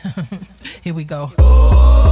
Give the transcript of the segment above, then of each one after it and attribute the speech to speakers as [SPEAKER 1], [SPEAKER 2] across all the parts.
[SPEAKER 1] Here we go.
[SPEAKER 2] Oh.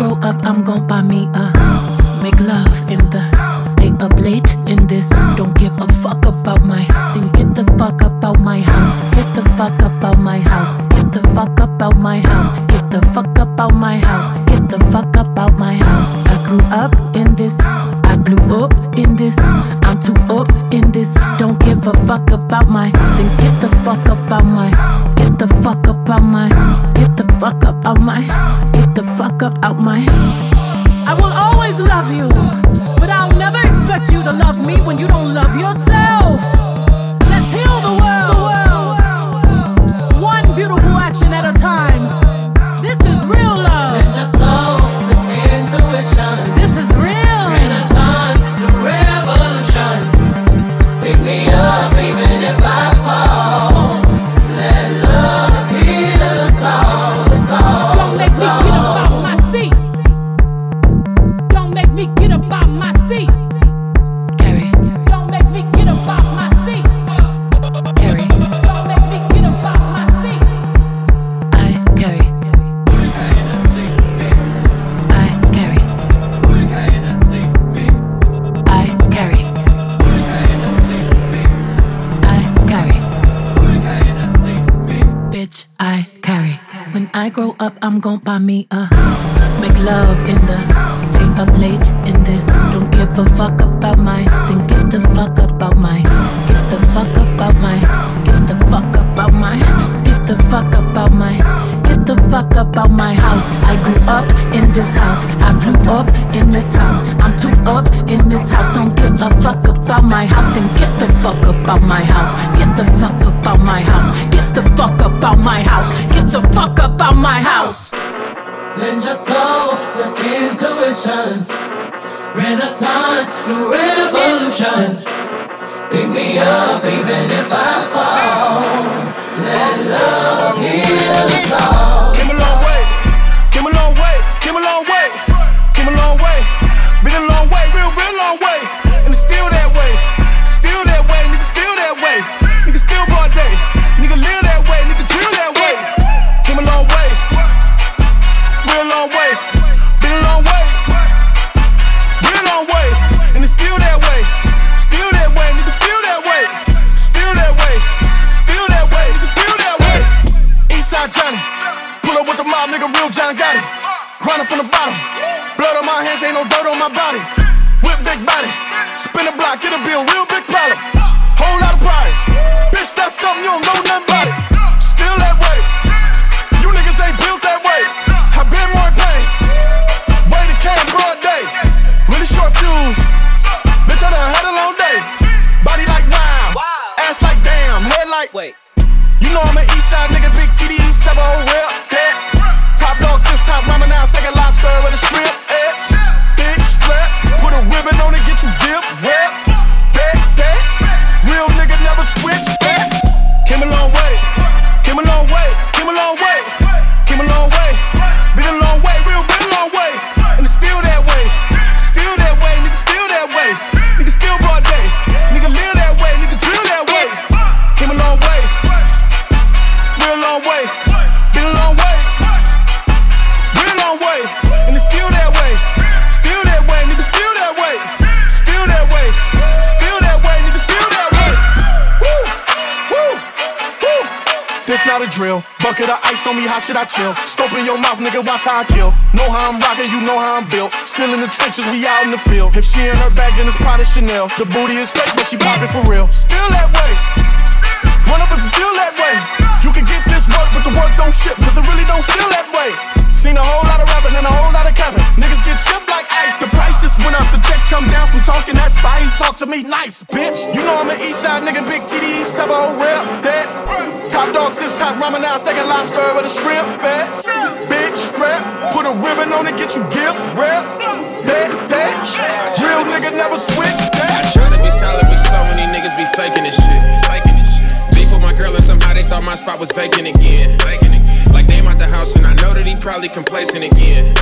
[SPEAKER 1] Grow up, I'm gon' buy me a make love in the stay up late in this. Don't give a fuck about my then get the fuck up out my house. Get the fuck up out my house. Get the fuck up out my house. Get the fuck up out my house. Get the fuck up out my house. I grew up in this. I blew up in this. I'm too up in this. Don't give a fuck about my then get the fuck up out my get the fuck up out my get the fuck up out my the fuck up out my head. I will always love you, but I'll never expect you to love me when you don't love yourself. I'm gon' buy me a make love in the stay up late in this. Don't give a fuck about my then get the fuck about my get the fuck about my get the fuck about my get the fuck about my about my house. I grew up in this house. I blew up in this house. I'm too up in this house. Don't give a fuck about my house. Then get the fuck about my house. Get the fuck about my house. Get the fuck about my house. Get the fuck about my house.
[SPEAKER 3] Lend your soul to intuitions. Renaissance, new revolution. Pick me up even if I fall.
[SPEAKER 4] not Johnny. Pull up with the mob, nigga, real John got it. Grinding from the bottom. Blood on my hands, ain't no dirt on my body. Whip big body. Spin a block, it'll be a real big problem. Whole lot of prize. Bitch, that's something you don't know nothing about it. Still that way. You niggas ain't built that way. I been more in pain. Way to came broad day. Really short fuse. Bitch, I done had a long day. Body like wow. Ass like damn. Head like.
[SPEAKER 5] Wait.
[SPEAKER 4] You know I'm an east side nigga, big TD step a drill. Bucket of ice on me, how should I chill? Scope in your mouth, nigga, watch how I kill. Know how I'm rocking, you know how I'm built. Still in the trenches, we out in the field. If she in her bag, then it's Prada Chanel. The booty is fake, but she poppin' for real. Still that way. Run up if you feel that way. You can get this work, but the work don't ship, cause it really don't feel that way. Seen a whole lot of rapping and a whole lot of capping. Niggas get chipped like ice. The price just went up, the checks come down from talking. Talk to me nice, bitch. You know I'm an east side nigga, big TDE, step whole rep. That top dog, since top ramen now, stacking lobster with a shrimp. Bet. Big strap, put a ribbon on it, get you gift. Rep. That, that. Real nigga never switch. That.
[SPEAKER 6] Try to be solid, but so many niggas be faking this shit. Beef with my girl and somehow they thought my spot was vacant again. Like name out the house and I know that he probably complacent again.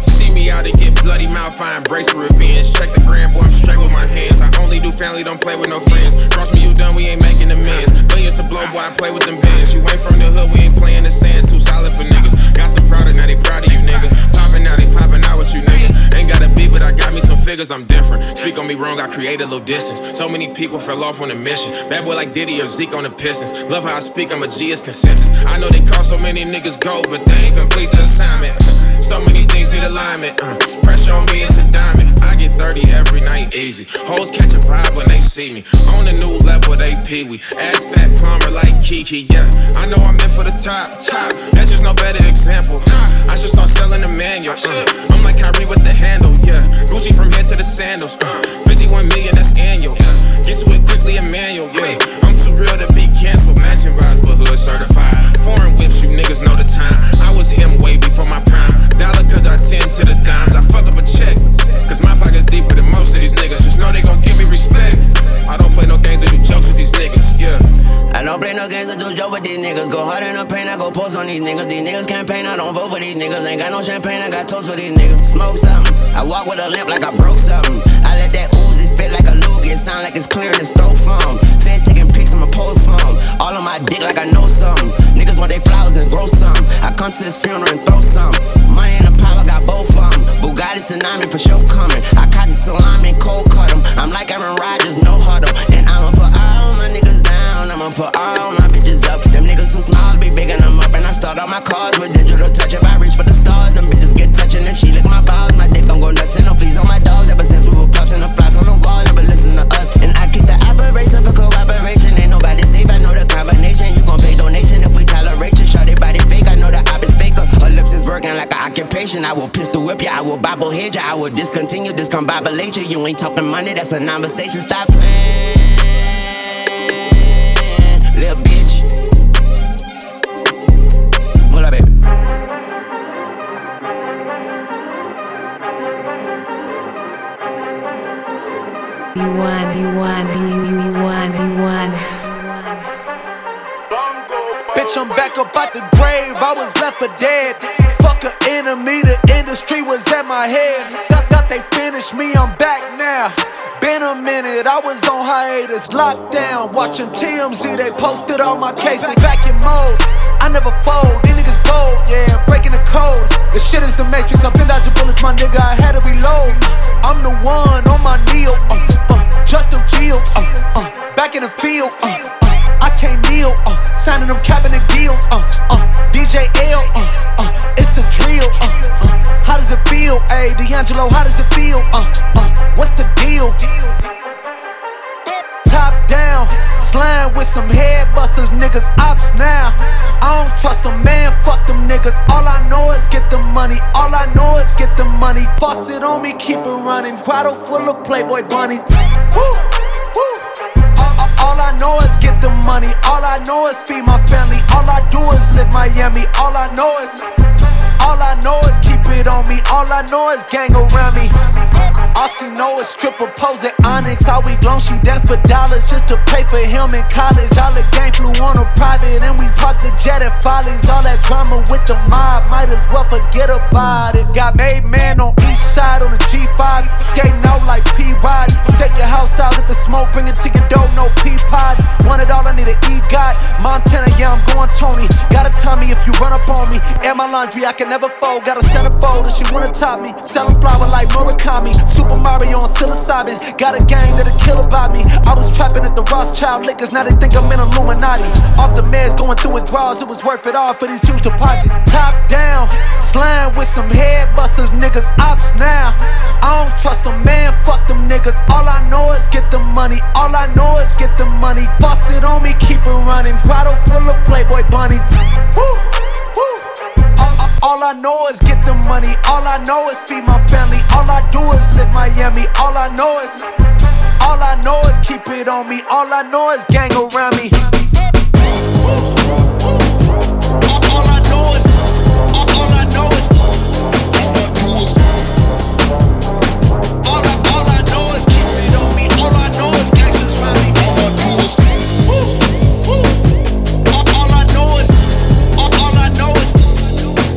[SPEAKER 6] See me out and get bloody mouth, I embrace revenge. Check the gram, boy, I'm straight with my hands. I only do family, don't play with no friends. Cross me, you done, we ain't making amends. Millions to blow, boy, I play with them bands. You ain't from the hood, we ain't playing the sand. Too solid for niggas. Got some product, now they proud of you, nigga. Popping now, they popping out with you, nigga. Ain't got a beat, but I got me some figures, I'm different. Speak on me wrong, I created a little distance. So many people fell off on the mission. Bad boy like Diddy or Zeke on the Pistons. Love how I speak, I'm a G, it's consensus. I know they call so many niggas go, but they ain't complete the assignment. So many things need alignment. Uh, pressure on me, it's a diamond. I get 30 every night, easy. Hoes catch a vibe when they see me. On a new level, they pee wee. Ass fat plumber like Kiki, yeah. I know I'm in for the top, top. That's just no better example. I should start selling the manual. Uh, I'm like Kyrie with the handle, yeah. Gucci from head to the sandals. Uh, 51 million, that's annual. Uh, get to it quickly, Emmanuel, yeah. I'm too real to be canceled. Matching vibes, but hood certified. Foreign whips, you niggas know the time. I was him way before my prime. Dollar cause I tend to the dimes. I fuck up a check. Cause my pocket's deeper than most of these niggas. Just know they gon' give me respect. I don't play no games or do jokes with these niggas, yeah.
[SPEAKER 7] I don't play no games or do joke with these niggas. Go hard in the paint, I go post on these niggas. These niggas campaign, I don't vote for these niggas. Ain't got no champagne, I got toast for these niggas. Smoke something, I walk with a limp like I broke something. It sound like it's clearing his throat from. Feds taking pics, I'ma pose from. All on my dick like I know something. Niggas want they flowers and grow some. I come to his funeral and throw some. Money and the power, got both of them. Bugatti tsunami for sure coming. I caught the salami and cold cut 'em. I'm like Aaron Rodgers, no huddle. And I'ma put all my niggas down. I'ma put all my bitches up. Them niggas too small, be bigging them up. And I start all my cars with digital touch. If I reach for the stars, them bitches get touching. If she lick my balls, my dick gon' go nuts. And no fleas occupation. I will pistol whip ya, I will bobble head ya, I will discontinue, discombobulate you. You ain't talking money, that's a conversation. Stop playing, little bitch. Hold up, baby.
[SPEAKER 1] You won, you won, you, you, you won, you won.
[SPEAKER 8] Bitch, I'm back up out the grave. I was left for dead. Fuck a enemy, the industry was at my head. Thought, thought they finished me, I'm back now. Been a minute, I was on hiatus, locked down. Watching TMZ, they posted all my cases. Back in mode, I never fold. These niggas bold, yeah, breaking the code. The shit is the matrix, I've been dodging bullets, my nigga. I had to reload. I'm the niggas ops now. I don't trust a man, fuck them niggas. All I know is get the money. All I know is get the money. Bust it on me, keep it running. Grotto full of Playboy bunnies. All I know is get the money. All I know is feed my family. All I do is live Miami. All I know is. All I know is keep on me. All I know is gang around me. All she know is stripper pose at Onyx. How we glow, she dance for dollars just to pay for him in college. All the gang flew on a private and we parked the jet at Follies. All that drama with the mob, might as well forget about it. Got made man on east side on the G5. Skating out like P Rod. Stake your house out if it's smoke, bring it to your door, no P. laundry, I can never fold. Got a centerfold if she wanna top me. Selling flower like Murakami. Super Mario on psilocybin. Got a gang that'll kill about me. I was trapping at the Rothschild liquors, now they think I'm in Illuminati. Off the meds, going through withdrawals, it was worth it all for these huge deposits. Top down, slam with some head busters, niggas ops now. I don't trust a man, fuck them niggas. All I know is get the money. All I know is get the money. Bust it on me, keep it running. Grotto full of know is. Keep it on me. All I know is gang around me. All I know is All I know is. All I know is keep it on me. All I know is gang around me.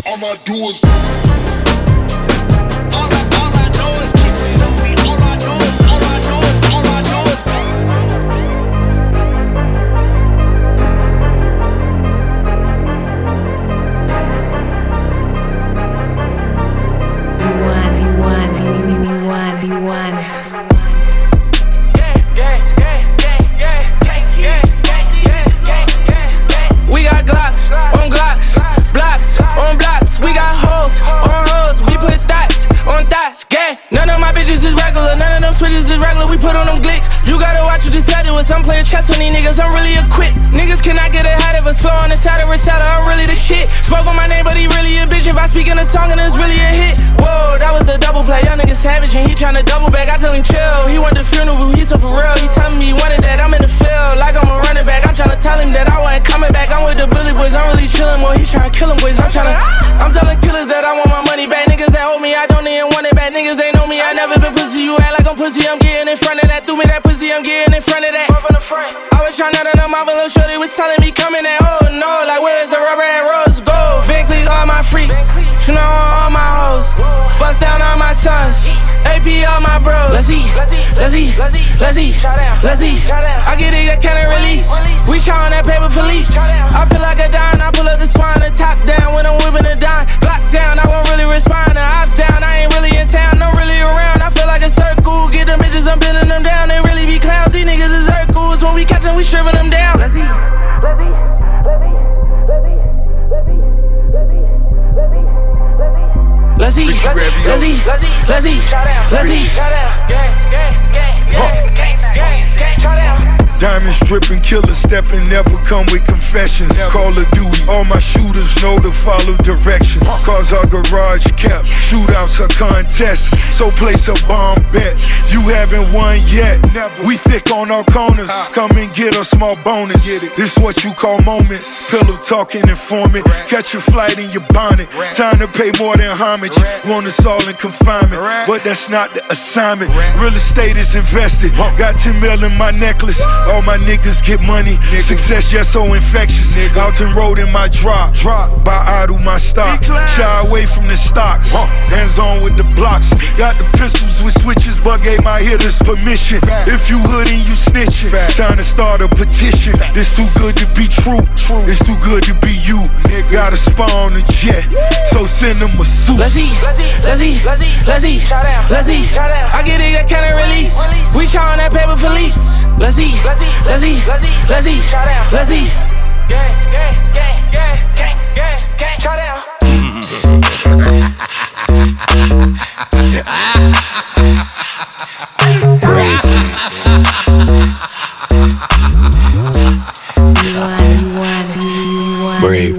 [SPEAKER 8] All I
[SPEAKER 5] bitch. If I speak in a song and it's really a hit. Whoa, that was a double play. Young nigga savage and he tryna double back. I tell him chill. He want the funeral. he so for real. He telling me he wanted that. I'm in the field like I'm a running back. I'm tryna tell him that I wasn't coming back. I'm with the Billy boys. I'm really chillin' more. He tryna kill him boys. I'm tryna. I'm telling killers that I want my money back. Niggas that hold me, I don't even want it back. Niggas they know me. I never been pussy. You act like I'm pussy. I'm getting in front of that. Do me that pussy. I'm getting in front of that. over the front I was tryna to them my little shorty was telling me coming at oh no, like where is the rubber and rose gold? Cleef, all my freaks, Chanel on all my hoes, bust down all my sons, AP all my bros. Let's eat, let's eat, let's eat, let's eat, let's eat. I get it, I can't release. We trying that paper for leaves. I feel like a dime, I pull up the swine, the top down. When I'm whipping a dime. Glock down, I won't really respond. The ops down, I ain't really in town, I'm really around. I feel like a circle, get them bitches, I'm pinning let's eat, let's eat, let's eat, let's eat, let's eat.
[SPEAKER 9] Diamonds dripping, killer stepping, never come with confessions. Call of Duty, all my shooters know to follow directions. Cars are garage kept, shootouts are contests. So place a bomb bet. You haven't won yet. We thick on our corners. Come and get a small bonus. This what you call moments. Pillow talking informant. Catch a flight in your bonnet. Time to pay more than homage. Want us all in confinement, but that's not the assignment. Real estate is invested. Got 10 mil in my necklace. All my niggas get money. Success just so infectious. Alton Road in my drop. Drop by idle my stock. Shy away from the stocks. Hands on with the blocks. Got the pistols with switches, but gave my hitters permission. If you hood and you snitching, time to start a petition. It's too good to be true. true. It's too good to be you. Got a spawn a jet, so send them a suit.
[SPEAKER 5] Let's eat, let's eat, let's eat, let's eat, let's eat, let's eat. I get it, I can't release. We trying that paper for leaves. Let's eat, let's eat, let's eat, let's eat, let's eat, let's eat. Gang, gang, gang, gang, gang, gang, gang, try down.
[SPEAKER 1] Brave.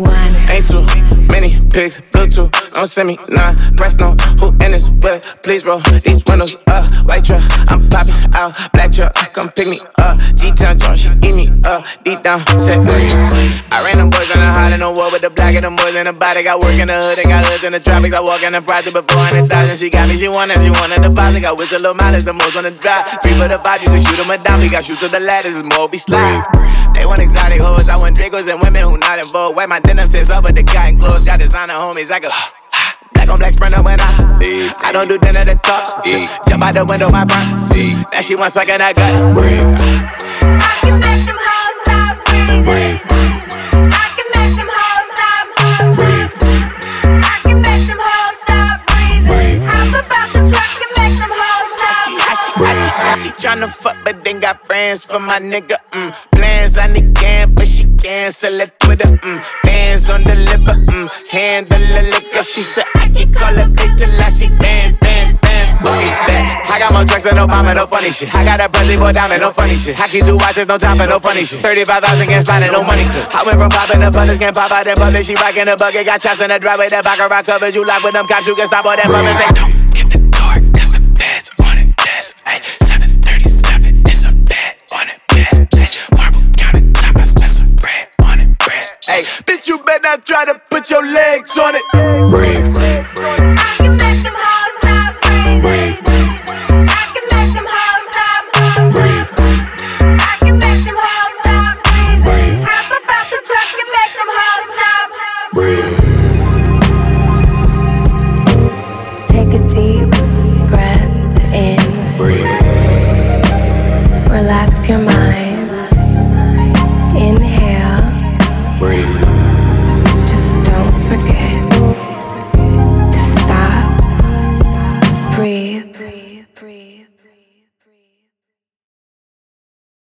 [SPEAKER 10] Ain't too many pigs, Bluetooth, don't send me none. Press no, who in this whip? Please roll these windows up. White truck, I'm popping out. Black truck, come pick me up. G-Town joint, she eat me up. Deep down, set I ran them boys on the hot in the war with the black and them boys in the body. Got work in the hood, and got hoods in the tropics. I walk in the project before 400,000. She got me, she wanted, she wanted the deposit. Got whistle little mileage, the most on the drive. Three for the five, you can shoot them a dime. We got shoes to the ladders, it's more be slide. They want exotic hoes, I want Dracos and women who not involved. Wipe my denim tits up with the cotton clothes. Got designer homies, I go. Black on black sprinter when I Big. I don't do dinner to talk. Big. Jump out the window, my front. See. That she wants sucking that gut.
[SPEAKER 11] Brave. I ah. can make them
[SPEAKER 10] fuck, but then got friends for my nigga. Mm. Plans on the can, but she cancel it Twitter. Mm. Fans on the liver, mm. handle the liquor. She said I can call her big till I see bands, bands, bands. I got more drugs than Obama, no funny shit. I got a Brazil for diamond, no funny shit. I keep two watches, no time for no funny shit. 35,000 against sliding, no money. I went from popping the buttons, can't pop out in public. She rockin' the bucket, got chops in the driveway. That back rock covers you lock with them cops. You can stop all that bumpin'. Say, don't get the door, cause the bed's on it. Ay, it. Bread, ay, bitch, you better not try to put your legs on it.
[SPEAKER 11] Brave. I can